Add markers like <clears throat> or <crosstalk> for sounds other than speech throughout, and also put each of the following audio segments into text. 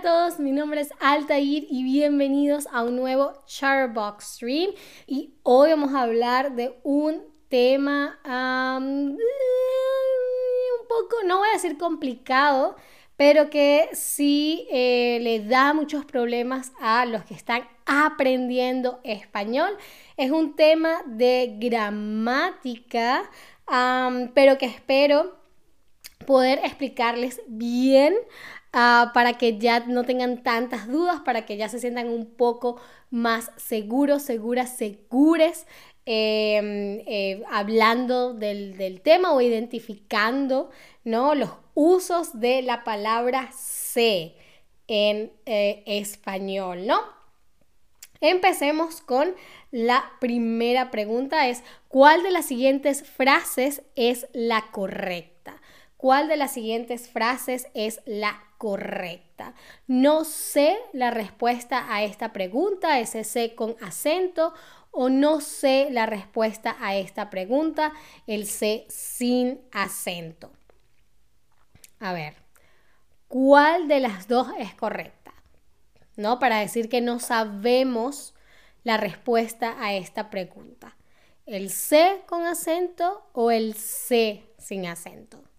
a todos, mi nombre es Altair y bienvenidos a un nuevo Charbox Stream. Y hoy vamos a hablar de un tema un poco, no voy a decir complicado, pero que sí eh, le da muchos problemas a los que están aprendiendo español. Es un tema de gramática, pero que espero poder explicarles bien Ah, para que ya no tengan tantas dudas, para que ya se sientan un poco más seguros, seguras, segures, em, eh, hablando del, tema o identificando ¿no? los usos de la palabra se en eh, español, ¿no? Empecemos con la primera pregunta, es ¿cuál de las siguientes frases es la correcta? ¿Cuál de las siguientes frases es la correcta. No sé la respuesta a esta pregunta, ese C con acento, o no sé la respuesta a esta pregunta, el C sin acento. A ver, ¿cuál de las dos es correcta? ¿No? Para decir que no sabemos la respuesta a esta pregunta. ¿El C con acento o el C sin acento?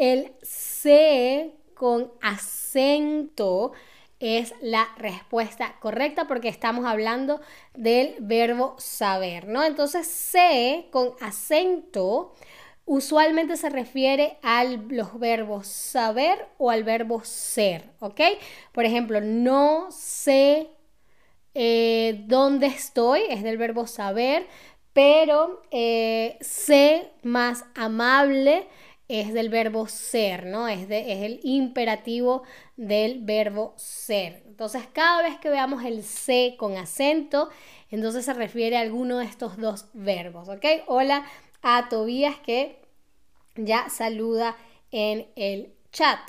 El C con acento es la respuesta correcta porque estamos hablando del verbo saber, ¿no? Entonces, C con acento usualmente se refiere a los verbos saber o al verbo ser, ¿ok? Por ejemplo, no sé eh, dónde estoy, es del verbo saber, pero eh, sé más amable es del verbo ser, ¿no? Es, de, es el imperativo del verbo ser. Entonces, cada vez que veamos el se con acento, entonces se refiere a alguno de estos dos verbos, ¿ok? Hola a Tobías que ya saluda en el chat.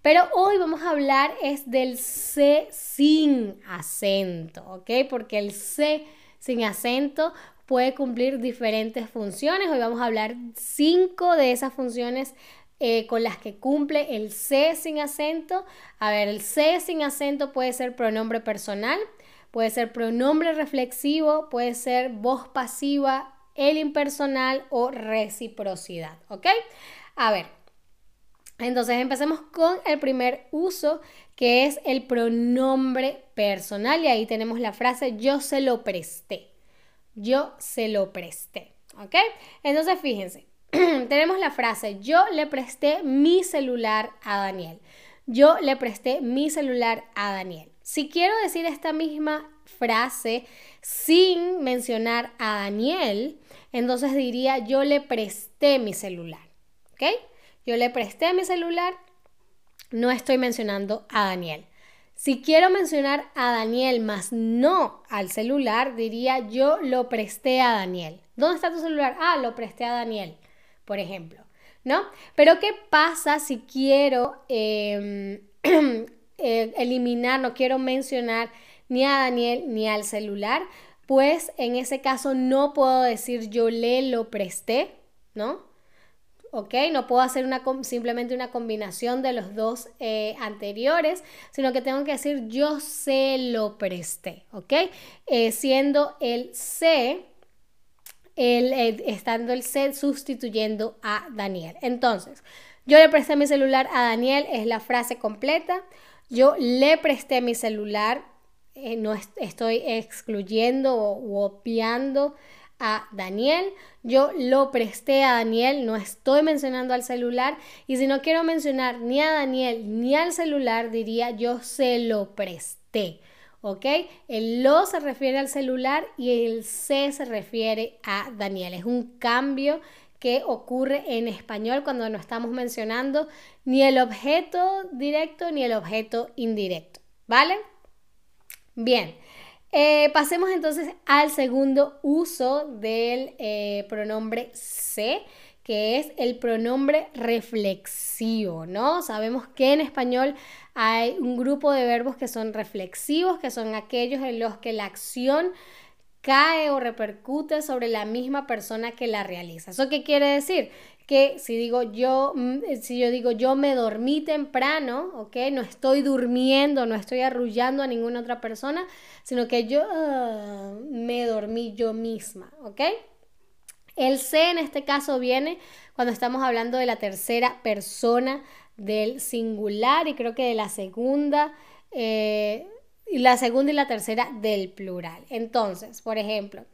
Pero hoy vamos a hablar es del C sin acento, ¿ok? Porque el C sin acento puede cumplir diferentes funciones. Hoy vamos a hablar cinco de esas funciones eh, con las que cumple el C sin acento. A ver, el C sin acento puede ser pronombre personal, puede ser pronombre reflexivo, puede ser voz pasiva, el impersonal o reciprocidad. ¿Ok? A ver, entonces empecemos con el primer uso que es el pronombre personal y ahí tenemos la frase yo se lo presté yo se lo presté. ¿Ok? Entonces fíjense, <clears throat> tenemos la frase, yo le presté mi celular a Daniel. Yo le presté mi celular a Daniel. Si quiero decir esta misma frase sin mencionar a Daniel, entonces diría yo le presté mi celular. ¿Ok? Yo le presté mi celular, no estoy mencionando a Daniel. Si quiero mencionar a Daniel más no al celular, diría yo lo presté a Daniel. ¿Dónde está tu celular? Ah, lo presté a Daniel, por ejemplo. ¿No? Pero ¿qué pasa si quiero em, <clears throat> eh, eliminar, no quiero mencionar ni a Daniel ni al celular? Pues en ese caso no puedo decir yo le lo presté, ¿no? ¿Ok? No puedo hacer una, simplemente una combinación de los dos eh, anteriores, sino que tengo que decir yo se lo presté, ¿ok? Eh, siendo el se, el, estando el se sustituyendo a Daniel. Entonces, yo le presté mi celular a Daniel, es la frase completa. Yo le presté mi celular, eh, no estoy excluyendo o obviando a Daniel. Yo lo presté a Daniel, no estoy mencionando al celular. Y si no quiero mencionar ni a Daniel ni al celular, diría yo se lo presté. ¿Ok? El lo se refiere al celular y el se se refiere a Daniel. Es un cambio que ocurre en español cuando no estamos mencionando ni el objeto directo ni el objeto indirecto. ¿Vale? Bien. Eh, pasemos entonces al segundo uso del eh, pronombre se, que es el pronombre reflexivo, ¿no? Sabemos que en español hay un grupo de verbos que son reflexivos, que son aquellos en los que la acción recae o repercute sobre la misma persona que la realiza. ¿Eso qué quiere decir? Que si digo yo, mm, si yo digo yo me dormí temprano, ¿ok? No estoy durmiendo, no estoy arrullando a ninguna otra persona, sino que yo ah, me dormí yo misma, ¿ok? El C en este caso viene cuando estamos hablando de la tercera persona del singular y creo que de la segunda. Eh, y la segunda y la tercera del plural. Entonces, por ejemplo,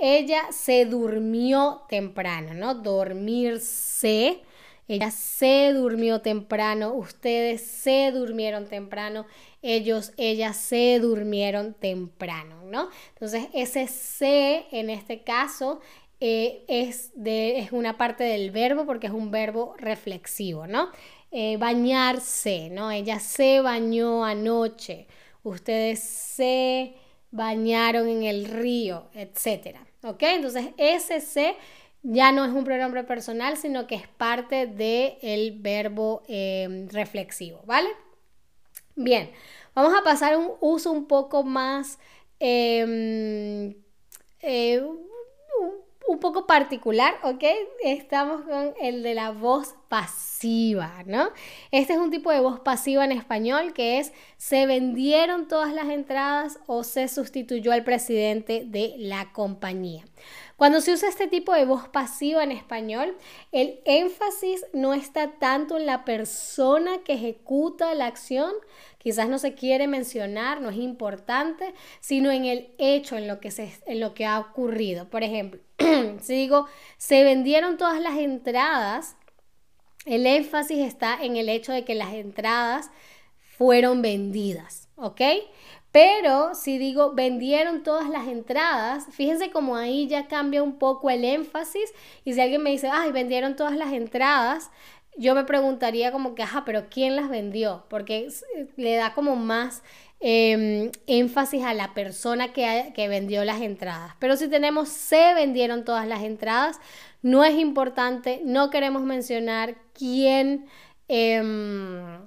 ella se durmió temprano, ¿no? Dormirse. Ella se durmió temprano, ustedes se durmieron temprano, ellos, ellas se durmieron temprano, ¿no? Entonces, ese se en este caso eh, es, de, es una parte del verbo porque es un verbo reflexivo, ¿no? Eh, bañarse, ¿no? Ella se bañó anoche ustedes se bañaron en el río, etc. ¿Ok? Entonces, ese se ya no es un pronombre personal, sino que es parte del verbo em, reflexivo, ¿vale? Bien, vamos a pasar a un uso un poco más... Em, eh, un poco particular, ¿ok? Estamos con el de la voz pasiva, ¿no? Este es un tipo de voz pasiva en español que es se vendieron todas las entradas o se sustituyó al presidente de la compañía. Cuando se usa este tipo de voz pasiva en español, el énfasis no está tanto en la persona que ejecuta la acción, quizás no se quiere mencionar, no es importante, sino en el hecho, en lo que, se, en lo que ha ocurrido. Por ejemplo, si digo, se vendieron todas las entradas, el énfasis está en el hecho de que las entradas fueron vendidas, ¿ok? Pero si digo vendieron todas las entradas, fíjense como ahí ya cambia un poco el énfasis y si alguien me dice, ay, vendieron todas las entradas, yo me preguntaría como que, ajá, pero ¿quién las vendió? Porque le da como más em, énfasis a la persona que, que, vendió las entradas. Pero si tenemos se vendieron todas las entradas, no es importante, no queremos mencionar quién... Em,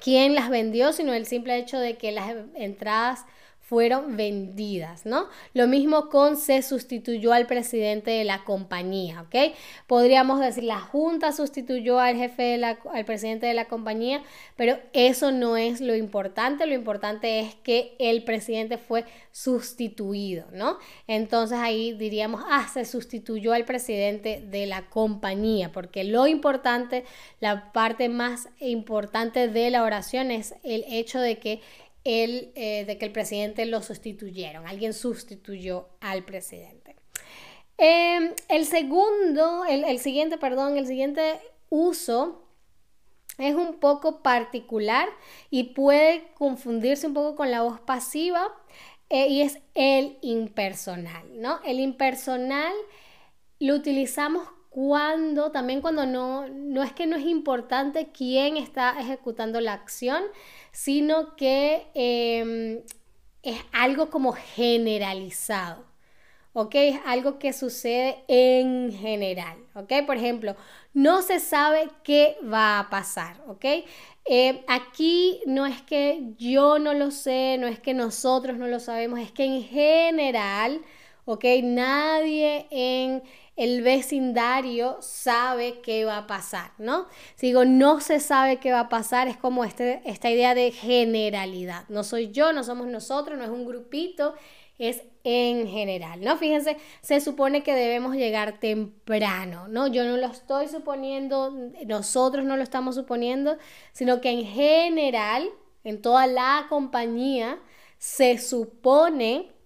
quién las vendió, sino el simple hecho de que las entradas fueron vendidas, ¿no? Lo mismo con se sustituyó al presidente de la compañía, ¿ok? Podríamos decir la junta sustituyó al jefe de la, al presidente de la compañía, pero eso no es lo importante, lo importante es que el presidente fue sustituido, ¿no? Entonces ahí diríamos, ah, se sustituyó al presidente de la compañía, porque lo importante, la parte más importante de la oración es el hecho de que el, eh, de que el presidente lo sustituyeron, alguien sustituyó al presidente. Em, el segundo, el, siguiente, perdón, el siguiente uso es un poco particular y puede confundirse un poco con la voz pasiva eh, y es el impersonal, ¿no? El impersonal lo utilizamos cuando, también cuando no, no es que no es importante quién está ejecutando la acción, sino que em, es algo como generalizado. ¿ok? Es algo que sucede en general, ¿ok? Por ejemplo, no se sabe qué va a pasar, ¿ok? Eh, aquí no es que yo no lo sé, no es que nosotros no lo sabemos, es que en general, ¿ok? Nadie en el vecindario sabe qué va a pasar, ¿no? Si digo no se sabe qué va a pasar, es como este, esta idea de generalidad. No soy yo, no somos nosotros, no es un grupito, es en general, ¿no? Fíjense, se supone que debemos llegar temprano, ¿no? Yo no lo estoy suponiendo, nosotros no lo estamos suponiendo, sino que en general, en toda la compañía, se supone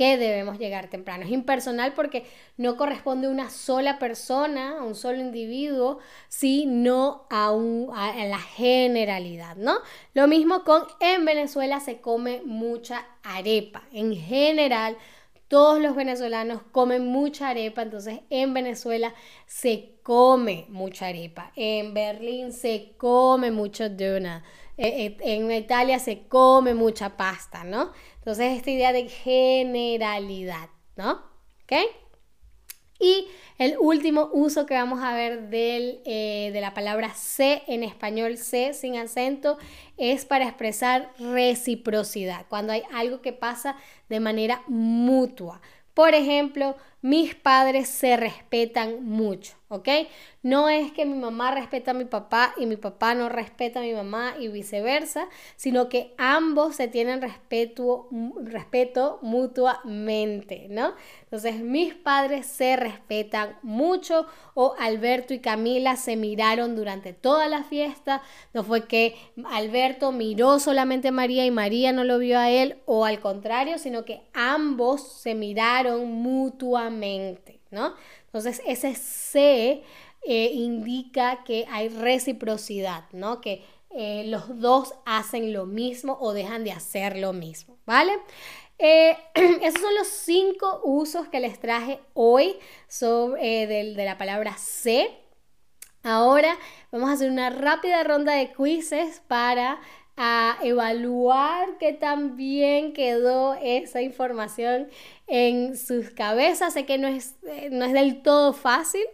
que debemos llegar temprano. Es impersonal porque no corresponde a una sola persona, a un solo individuo, sino a, un, a, la generalidad, ¿no? Lo mismo con en Venezuela se come mucha arepa. En general, todos los venezolanos comen mucha arepa, entonces en Venezuela se come mucha arepa. En Berlín se come mucho donut. Eh, eh, en Italia se come mucha pasta, ¿no? Entonces, esta idea de generalidad, ¿no? ¿Ok? Y el último uso que vamos a ver eh, de la palabra se en español, se sin acento, es para expresar reciprocidad, cuando hay algo que pasa de manera mutua. Por ejemplo, mis padres se respetan mucho, ¿ok? No es que mi mamá respeta a mi papá y mi papá no respeta a mi mamá y viceversa, sino que ambos se tienen respeto, respeto mutuamente, ¿no? Entonces, mis padres se respetan mucho o Alberto y Camila se miraron durante toda la fiesta. No fue que Alberto miró solamente a María y María no lo vio a él o al contrario, sino que ambos se miraron mutuamente, ¿no? Entonces, ese se eh, indica que hay reciprocidad, ¿no? Que eh, los dos hacen lo mismo o dejan de hacer lo mismo, ¿vale? Eh, <clears throat> esos son los cinco usos que les traje hoy sobre, eh, de, la palabra sé. Ahora vamos a hacer una rápida ronda de quizzes para ah, evaluar qué tan bien quedó esa información en sus cabezas. Sé que no es, eh, no es del todo fácil,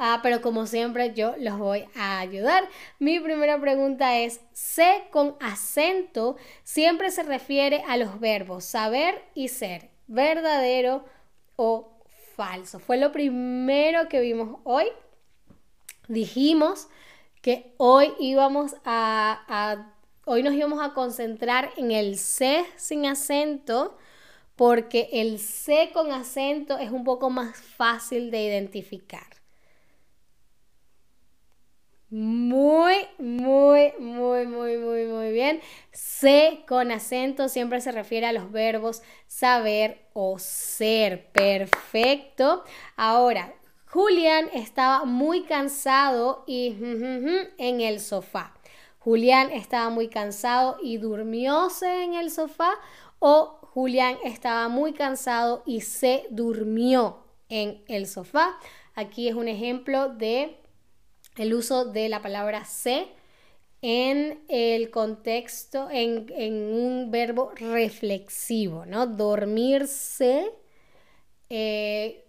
Ah, pero como siempre yo los voy a ayudar. Mi primera pregunta es, sé con acento siempre se refiere a los verbos saber y ser, verdadero o falso. Fue lo primero que vimos hoy. Dijimos que hoy íbamos a, a hoy nos íbamos a concentrar en el C sin acento porque el C con acento es un poco más fácil de identificar. Muy, muy, muy, muy, muy, muy bien. Se con acento siempre se refiere a los verbos saber o ser. Perfecto. Ahora, Julián estaba muy cansado y en el sofá. Julián estaba muy cansado y durmióse en el sofá o Julián estaba muy cansado y se durmió en el sofá. Aquí es un ejemplo de el uso de la palabra se en el contexto, en, un verbo reflexivo, ¿no? Dormirse, eh,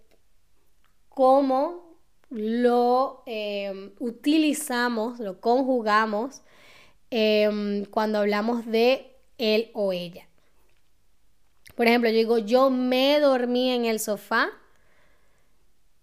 como lo eh, utilizamos, lo conjugamos em, cuando hablamos de él o ella. Por ejemplo, yo digo, yo me dormí en el sofá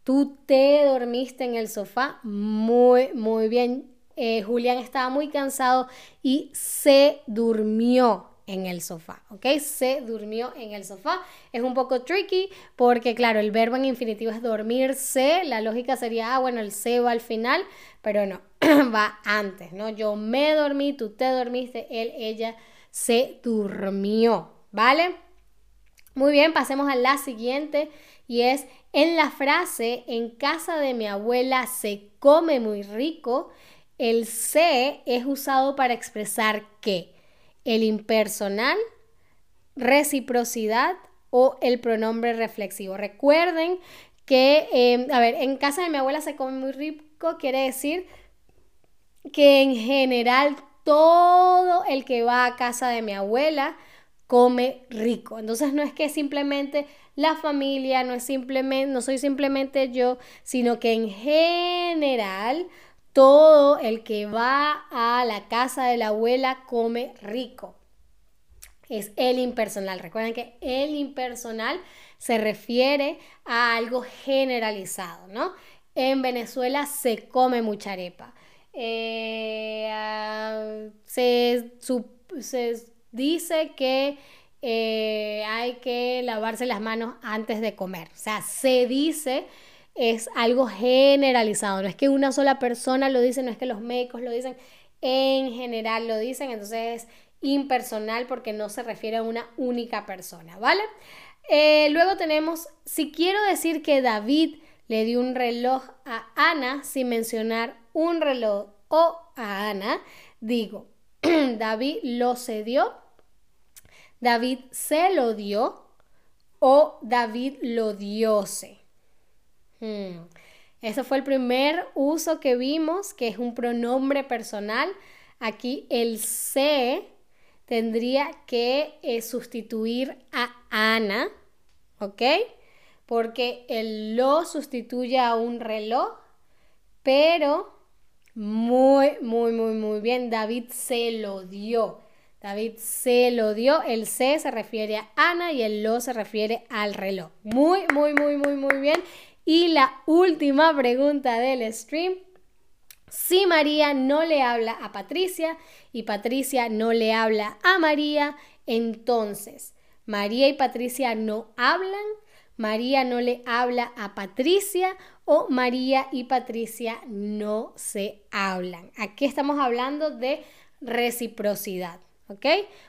Tú te dormiste en el sofá. Muy, muy bien. Eh, Julián estaba muy cansado y se durmió en el sofá, ¿ok? Se durmió en el sofá. Es un poco tricky porque, claro, el verbo en infinitivo es dormirse. La lógica sería, ah, bueno, el se va al final, pero no, <clears throat> va antes, ¿no? Yo me dormí, tú te dormiste, él, ella se durmió, ¿vale? Muy bien, pasemos a la siguiente y es en la frase, en casa de mi abuela se come muy rico, el se es usado para expresar que el impersonal, reciprocidad o el pronombre reflexivo. Recuerden que, em, a ver, en casa de mi abuela se come muy rico, quiere decir que en general todo el que va a casa de mi abuela come rico. Entonces no es que simplemente la familia, no es simplemente, no soy simplemente yo, sino que en general todo el que va a la casa de la abuela come rico. Es el impersonal. Recuerden que el impersonal se refiere a algo generalizado, ¿no? En Venezuela se come mucha arepa. Eh, se, se dice que eh, hay que lavarse las manos antes de comer. O sea, se dice, es algo generalizado. No es que una sola persona lo dice, no es que los médicos lo dicen, en general lo dicen, entonces es impersonal porque no se refiere a una única persona, ¿vale? Eh, luego tenemos, si quiero decir que David le dio un reloj a Ana sin mencionar un reloj o a Ana, digo, <clears throat> David lo cedió David se lo dio o David lo diose. Hmm. Ese fue el primer uso que vimos, que es un pronombre personal. Aquí el se tendría que eh, sustituir a Ana, ¿ok? porque el lo sustituye a un reloj, pero muy, muy, muy, muy bien. David se lo dio. David se lo dio. El se se refiere a Ana y el lo se refiere al reloj. Muy, muy, muy, muy, muy bien. Y la última pregunta del stream. Si María no le habla a Patricia y Patricia no le habla a María, entonces María y Patricia no hablan, María no le habla a Patricia o María y Patricia no se hablan. Aquí estamos hablando de reciprocidad, ¿ok?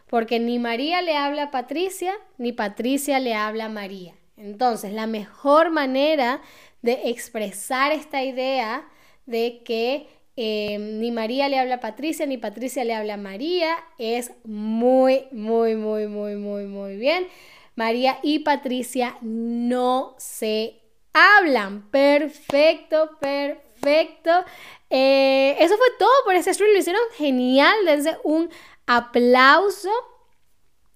Porque ni María le habla a Patricia, ni Patricia le habla a María. Entonces, la mejor manera de expresar esta idea de que eh, ni María le habla a Patricia, ni Patricia le habla a María es muy, muy, muy, muy, muy, muy bien. María y Patricia no se hablan. Perfecto, perfecto. Eh, eso fue todo por este stream. Lo hicieron genial. Dense un aplauso.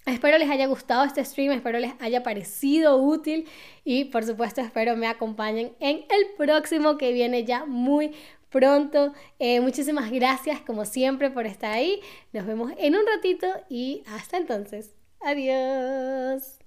Espero les haya gustado este stream, espero les haya parecido útil y por supuesto espero me acompañen en el próximo que viene ya muy pronto. Eh, muchísimas gracias como siempre por estar ahí. Nos vemos en un ratito y hasta entonces. Adiós.